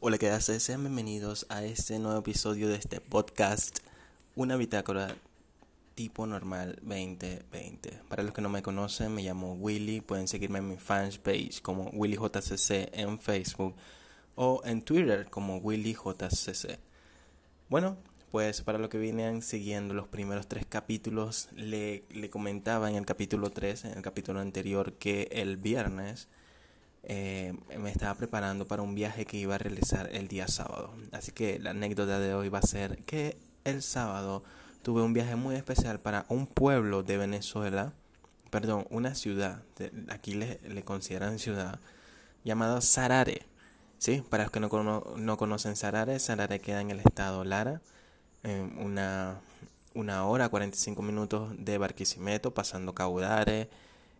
Hola, ¿qué haces? Sean bienvenidos a este nuevo episodio de este podcast, una bitácora tipo normal 2020. Para los que no me conocen, me llamo Willy. Pueden seguirme en mi fanpage como WillyJCC en Facebook o en Twitter como WillyJCC. Bueno, pues para los que vienen siguiendo los primeros tres capítulos, le, le comentaba en el capítulo 3, en el capítulo anterior, que el viernes eh, me estaba preparando para un viaje que iba a realizar el día sábado. Así que la anécdota de hoy va a ser que el sábado tuve un viaje muy especial para un pueblo de Venezuela, perdón, una ciudad, aquí le, consideran ciudad, llamada Sarare. ¿Sí? Para los que no, no conocen Sarare, Sarare queda en el estado Lara, en una, una hora, 45 minutos de Barquisimeto, pasando Caudare,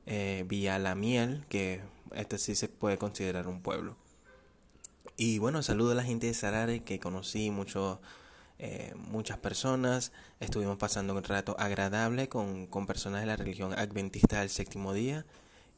eh, vía La Miel, que este sí se puede considerar un pueblo. Y bueno, saludo a la gente de Sarare que conocí mucho, eh, muchas personas. Estuvimos pasando un rato agradable con, con personas de la religión adventista del séptimo día.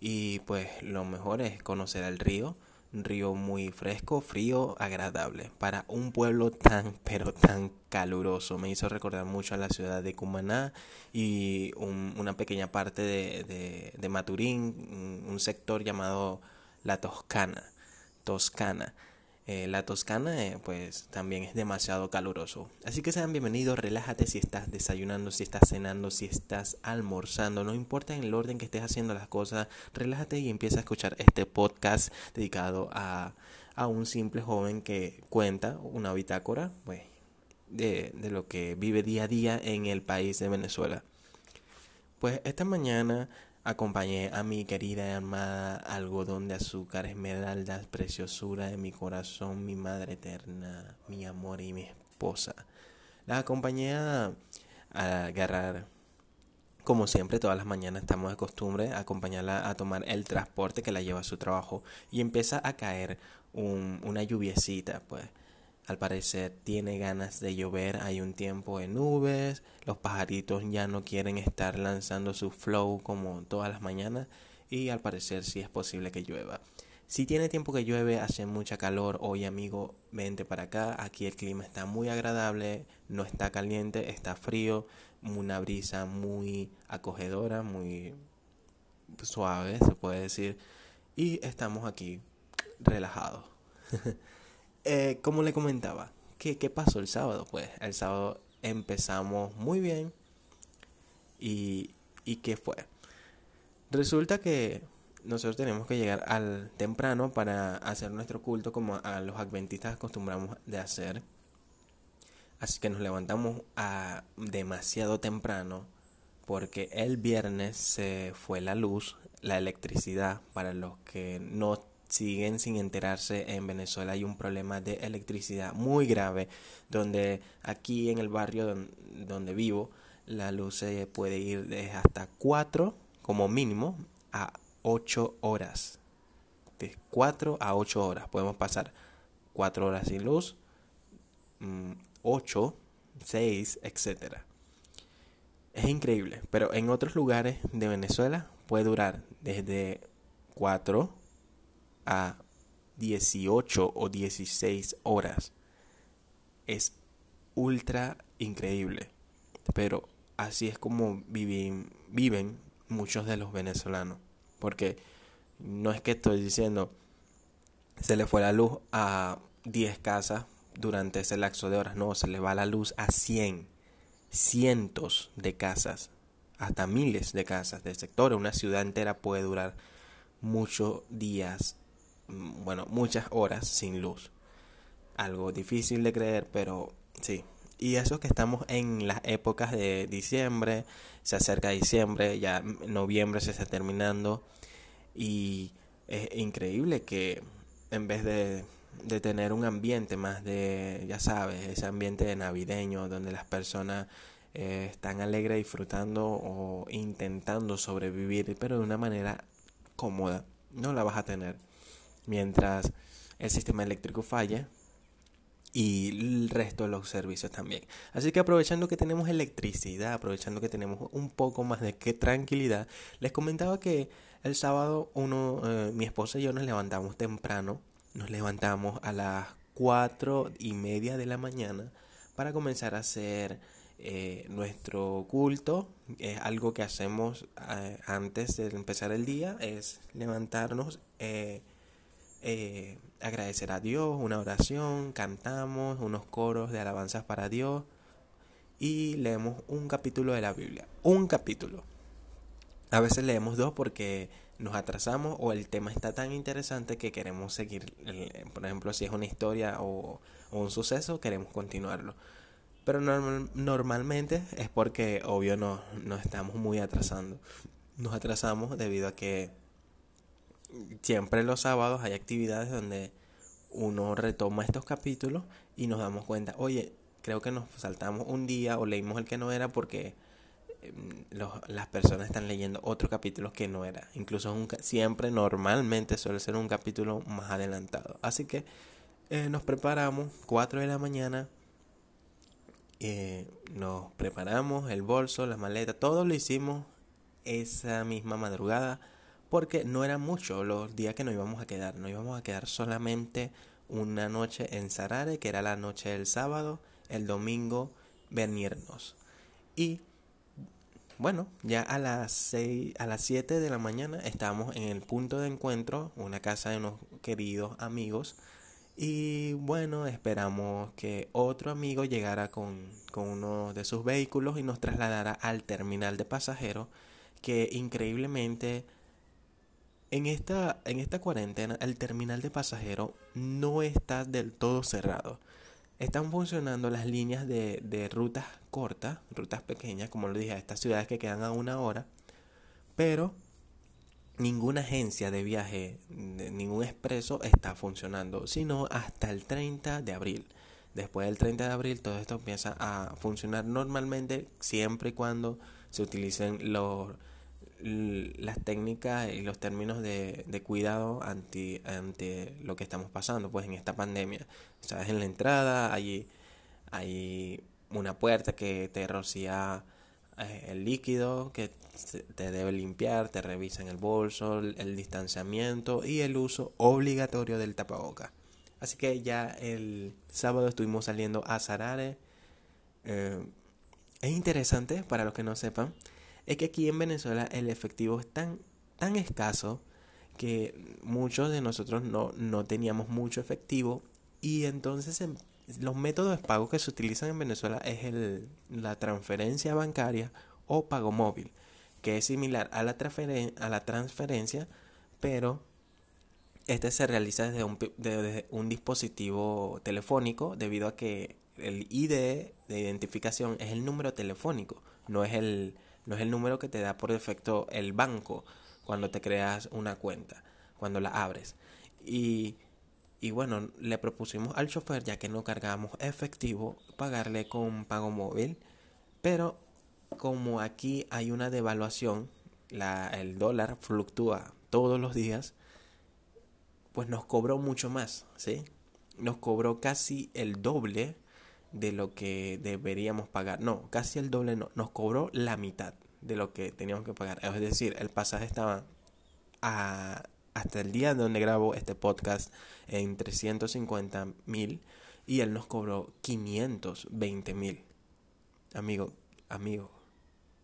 Y pues lo mejor es conocer al río río muy fresco, frío, agradable. Para un pueblo tan, pero tan caluroso. Me hizo recordar mucho a la ciudad de Cumaná y una pequeña parte de, de Maturín, un sector llamado La Toscana. Toscana. Eh, la Toscana eh, pues también es demasiado caluroso. Así que sean bienvenidos, relájate si estás desayunando, si estás cenando, si estás almorzando, no importa en el orden que estés haciendo las cosas, relájate y empieza a escuchar este podcast dedicado a, a un simple joven que cuenta una bitácora pues, de, de lo que vive día a día en el país de Venezuela. Pues esta mañana Acompañé a mi querida y amada algodón de azúcar, esmeraldas, preciosura de mi corazón, mi madre eterna, mi amor y mi esposa. La acompañé a, agarrar, como siempre, todas las mañanas estamos de costumbre, acompañarla a tomar el transporte que la lleva a su trabajo y empieza a caer un, una lluviecita, pues al parecer tiene ganas de llover, hay un tiempo de nubes, los pajaritos ya no quieren estar lanzando su flow como todas las mañanas y al parecer sí es posible que llueva. Si tiene tiempo que llueve, hace mucha calor, hoy amigo, vente para acá, aquí el clima está muy agradable, no está caliente, está frío, una brisa muy acogedora, muy suave, se puede decir, y estamos aquí relajados. Eh, como le comentaba, ¿qué, ¿qué pasó el sábado? Pues el sábado empezamos muy bien. ¿Y, y qué fue? Resulta que nosotros tenemos que llegar al temprano para hacer nuestro culto como a los adventistas acostumbramos de hacer. Así que nos levantamos a demasiado temprano porque el viernes se fue la luz, la electricidad para los que no siguen sin enterarse en Venezuela hay un problema de electricidad muy grave donde aquí en el barrio donde, vivo la luz puede ir de hasta 4 como mínimo a 8 horas. De 4 a 8 horas. Podemos pasar 4 horas sin luz 8 mm, 6 etcétera. Es increíble pero en otros lugares de Venezuela puede durar desde 4 a 18 o 16 horas. Es ultra increíble. Pero así es como viven, viven muchos de los venezolanos. Porque no es que estoy diciendo se le fue la luz a 10 casas durante ese lapso de horas. No, se le va la luz a 100, cientos de casas, hasta miles de casas de sectores. Una ciudad entera puede durar muchos días bueno, muchas horas sin luz. Algo difícil de creer, pero sí. Y eso que estamos en las épocas de diciembre, se acerca diciembre, ya noviembre se está terminando. Y es increíble que en vez de, de tener un ambiente más de, ya sabes, ese ambiente navideño donde las personas eh, están alegres disfrutando o intentando sobrevivir, pero de una manera cómoda, no la vas a tener mientras el sistema eléctrico falle y el resto de los servicios también. Así que aprovechando que tenemos electricidad, aprovechando que tenemos un poco más de que tranquilidad, les comentaba que el sábado uno, eh, mi esposa y yo nos levantamos temprano, nos levantamos a las cuatro y media de la mañana para comenzar a hacer eh, nuestro culto. Es algo que hacemos eh, antes de empezar el día, es levantarnos, eh, agradecer a Dios, una oración, cantamos unos coros de alabanzas para Dios y leemos un capítulo de la Biblia. Un capítulo. A veces leemos dos porque nos atrasamos o el tema está tan interesante que queremos seguir. Por ejemplo, si es una historia o, un suceso, queremos continuarlo. Pero normalmente es porque, obvio, no, nos estamos muy atrasando. Nos atrasamos debido a que siempre los sábados hay actividades donde uno retoma estos capítulos y nos damos cuenta, oye, creo que nos saltamos un día o leímos el que no era porque Em, las personas están leyendo otro capítulo que no era. Incluso siempre, normalmente suele ser un capítulo más adelantado. Así que eh, nos preparamos, 4 de la mañana. Eh, nos preparamos el bolso, la maleta, todo lo hicimos esa misma madrugada porque no era mucho los días que nos íbamos a quedar. Nos íbamos a quedar solamente una noche en Sarare, que era la noche del sábado, el domingo venirnos. Y bueno, ya a las 6, a las 7 de la mañana estábamos en el punto de encuentro, una casa de unos queridos amigos. Y bueno, esperamos que otro amigo llegara con, con uno de sus vehículos y nos trasladara al terminal de pasajeros, que increíblemente en esta, en esta cuarentena el terminal de pasajeros no está del todo cerrado están funcionando las líneas de, de rutas cortas, rutas pequeñas, como lo dije, a estas ciudades que quedan a una hora, pero ninguna agencia de viaje, ningún expreso está funcionando, sino hasta el 30 de abril. Después del 30 de abril todo esto empieza a funcionar normalmente siempre y cuando se utilicen los las técnicas y los términos de, de cuidado ante, ante lo que estamos pasando pues en esta pandemia. Sabes, en la entrada hay, hay una puerta que te rocía eh, el líquido que te debe limpiar, te revisan el bolso, el, distanciamiento y el uso obligatorio del tapaboca. Así que ya el sábado estuvimos saliendo a Sarare. Eh, es interesante para los que no sepan es que aquí en Venezuela el efectivo es tan, tan escaso que muchos de nosotros no, no teníamos mucho efectivo y entonces los métodos de pago que se utilizan en Venezuela es el, la transferencia bancaria o pago móvil, que es similar a la, a la transferencia, pero este se realiza desde un, desde un dispositivo telefónico debido a que el ID de identificación es el número telefónico, no es el, no es el número que te da por defecto el banco cuando te creas una cuenta, cuando la abres. Y, y bueno, le propusimos al chofer, ya que no cargamos efectivo, pagarle con pago móvil. Pero como aquí hay una devaluación, la, el dólar fluctúa todos los días, pues nos cobró mucho más, ¿sí? Nos cobró casi el doble de lo que deberíamos pagar. No, casi el doble no, nos cobró la mitad de lo que teníamos que pagar. Es decir, el pasaje estaba a, hasta el día donde grabo este podcast en 350 mil y él nos cobró 520 mil. Amigo, amigo,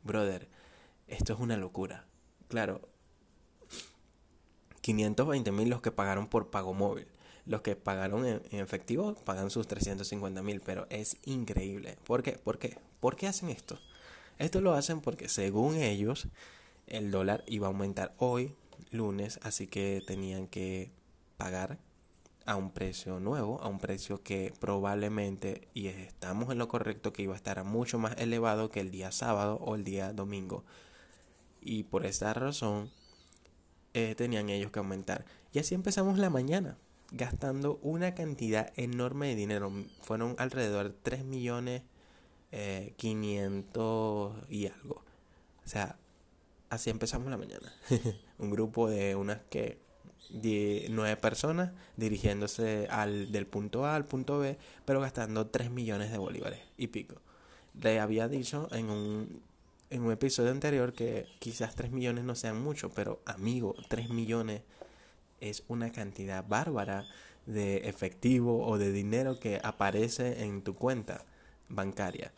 brother, esto es una locura. Claro, 520 mil los que pagaron por pago móvil. Los que pagaron en, efectivo pagan sus 350 mil, pero es increíble. ¿Por qué? ¿Por qué? ¿Por qué hacen esto? Esto lo hacen porque según ellos el dólar iba a aumentar hoy, lunes, así que tenían que pagar a un precio nuevo, a un precio que probablemente, y estamos en lo correcto, que iba a estar mucho más elevado que el día sábado o el día domingo. Y por esa razón eh, tenían ellos que aumentar. Y así empezamos la mañana gastando una cantidad enorme de dinero. Fueron alrededor de 3 millones eh, 500 y algo. O sea, así empezamos la mañana. Un grupo de unas que nueve personas dirigiéndose al del punto A al punto B, pero gastando 3 millones de bolívares y pico. Le había dicho en un, en un episodio anterior que quizás 3 millones no sean mucho, pero amigo, 3 millones es una cantidad bárbara de efectivo o de dinero que aparece en tu cuenta bancaria.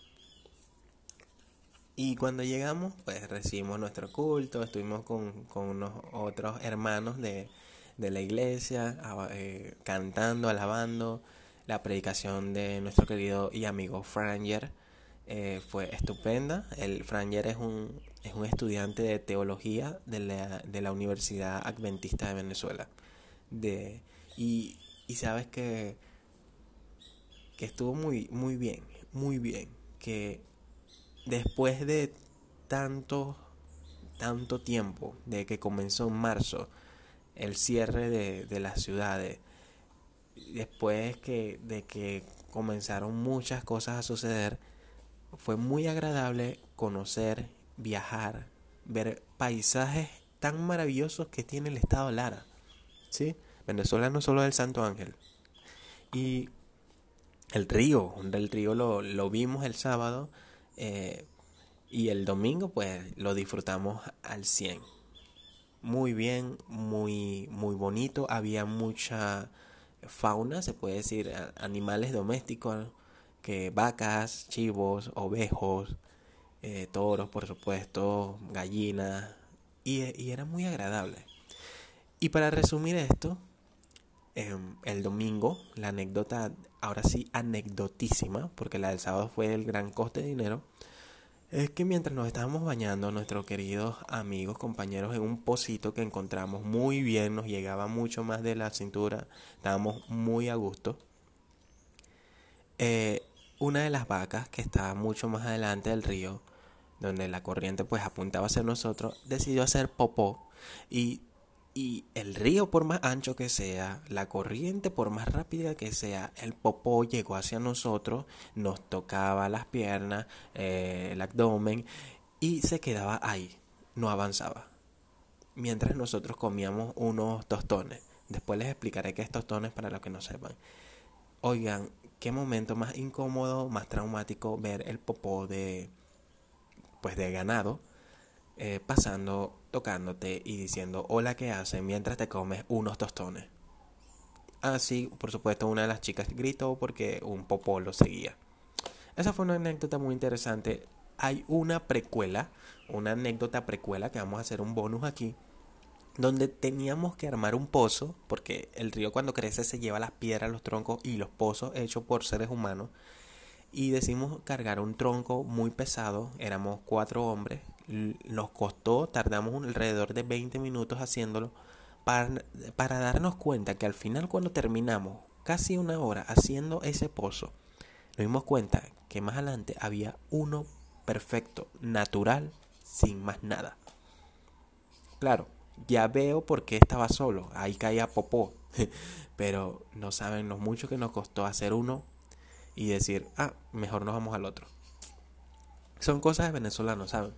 Y cuando llegamos, pues recibimos nuestro culto, estuvimos con, unos otros hermanos de, la iglesia, eh, cantando, alabando la predicación de nuestro querido y amigo Franger. Eh, fue estupenda. El Franger es un, es un estudiante de teología de la, de la Universidad Adventista de Venezuela. De, y, y sabes que, que estuvo muy, muy bien, muy bien. Que después de tanto, tanto tiempo, de que comenzó en marzo, el cierre de, de las ciudades, después que, de que comenzaron muchas cosas a suceder, fue muy agradable conocer, viajar, ver paisajes tan maravillosos que tiene el estado Lara. ¿Sí? Venezuela no solo es el Santo Ángel. Y el río, el río lo, lo vimos el sábado eh, y el domingo pues lo disfrutamos al 100. Muy bien, muy, muy bonito. Había mucha fauna, se puede decir, animales domésticos, que vacas, chivos, ovejos, eh, toros, por supuesto, gallinas, y, era muy agradable. Y para resumir esto, em, el domingo, la anécdota ahora sí anecdotísima, porque la del sábado fue el gran coste de dinero, es que mientras nos estábamos bañando, nuestros queridos amigos, compañeros, en un pocito que encontramos muy bien, nos llegaba mucho más de la cintura, estábamos muy a gusto. Eh, una de las vacas que estaba mucho más adelante del río, donde la corriente pues apuntaba hacia nosotros, decidió hacer popó y y el río, por más ancho que sea, la corriente, por más rápida que sea, el popó llegó hacia nosotros, nos tocaba las piernas, eh, el abdomen y se quedaba ahí, no avanzaba. Mientras nosotros comíamos unos tostones. Después les explicaré qué es tostones para los que no sepan. Oigan, qué momento más incómodo, más traumático ver el popó de pues de ganado eh, pasando, tocándote y diciendo hola que hacen mientras te comes unos tostones. Así, por supuesto, una de las chicas gritó porque un popó lo seguía. Esa fue una anécdota muy interesante. Hay una precuela, una anécdota precuela que vamos a hacer un bonus aquí, donde teníamos que armar un pozo, porque el río cuando crece se lleva las piedras, los troncos y los pozos hechos por seres humanos. Y decimos cargar un tronco muy pesado, éramos cuatro hombres, nos costó, tardamos alrededor de 20 minutos haciéndolo para, para darnos cuenta que al final cuando terminamos casi una hora haciendo ese pozo, nos dimos cuenta que más adelante había uno perfecto, natural, sin más nada. Claro, ya veo por qué estaba solo, ahí caía popó, pero no saben lo mucho que nos costó hacer uno y decir, ah, mejor nos vamos al otro. Son cosas de venezolanos, ¿saben?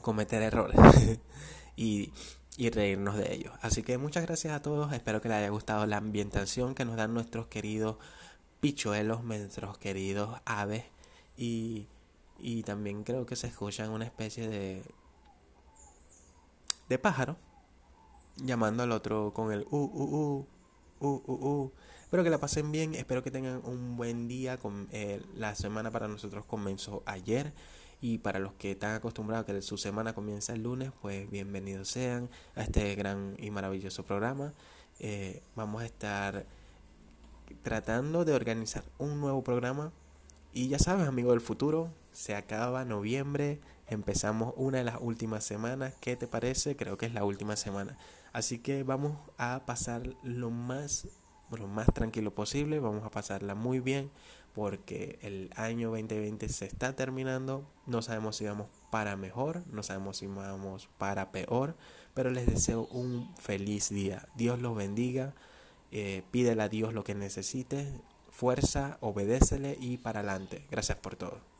cometer errores y, y reírnos de ellos. Así que muchas gracias a todos, espero que les haya gustado la ambientación que nos dan nuestros queridos pichuelos, nuestros queridos aves y, y también creo que se escuchan una especie de de pájaro llamando al otro con el uh uh uh uh uh uh espero que la pasen bien espero que tengan un buen día con eh, la semana para nosotros comenzó ayer y para los que están acostumbrados a que su semana comienza el lunes, pues bienvenidos sean a este gran y maravilloso programa. Eh, vamos a estar tratando de organizar un nuevo programa. Y ya sabes, amigo del futuro, se acaba noviembre, empezamos una de las últimas semanas. ¿Qué te parece? Creo que es la última semana. Así que vamos a pasar lo más, más tranquilo posible, vamos a pasarla muy bien porque el año 2020 se está terminando, no sabemos si vamos para mejor, no sabemos si vamos para peor, pero les deseo un feliz día. Dios los bendiga, eh, pídele a Dios lo que necesite, fuerza, obedécele y para adelante. Gracias por todo.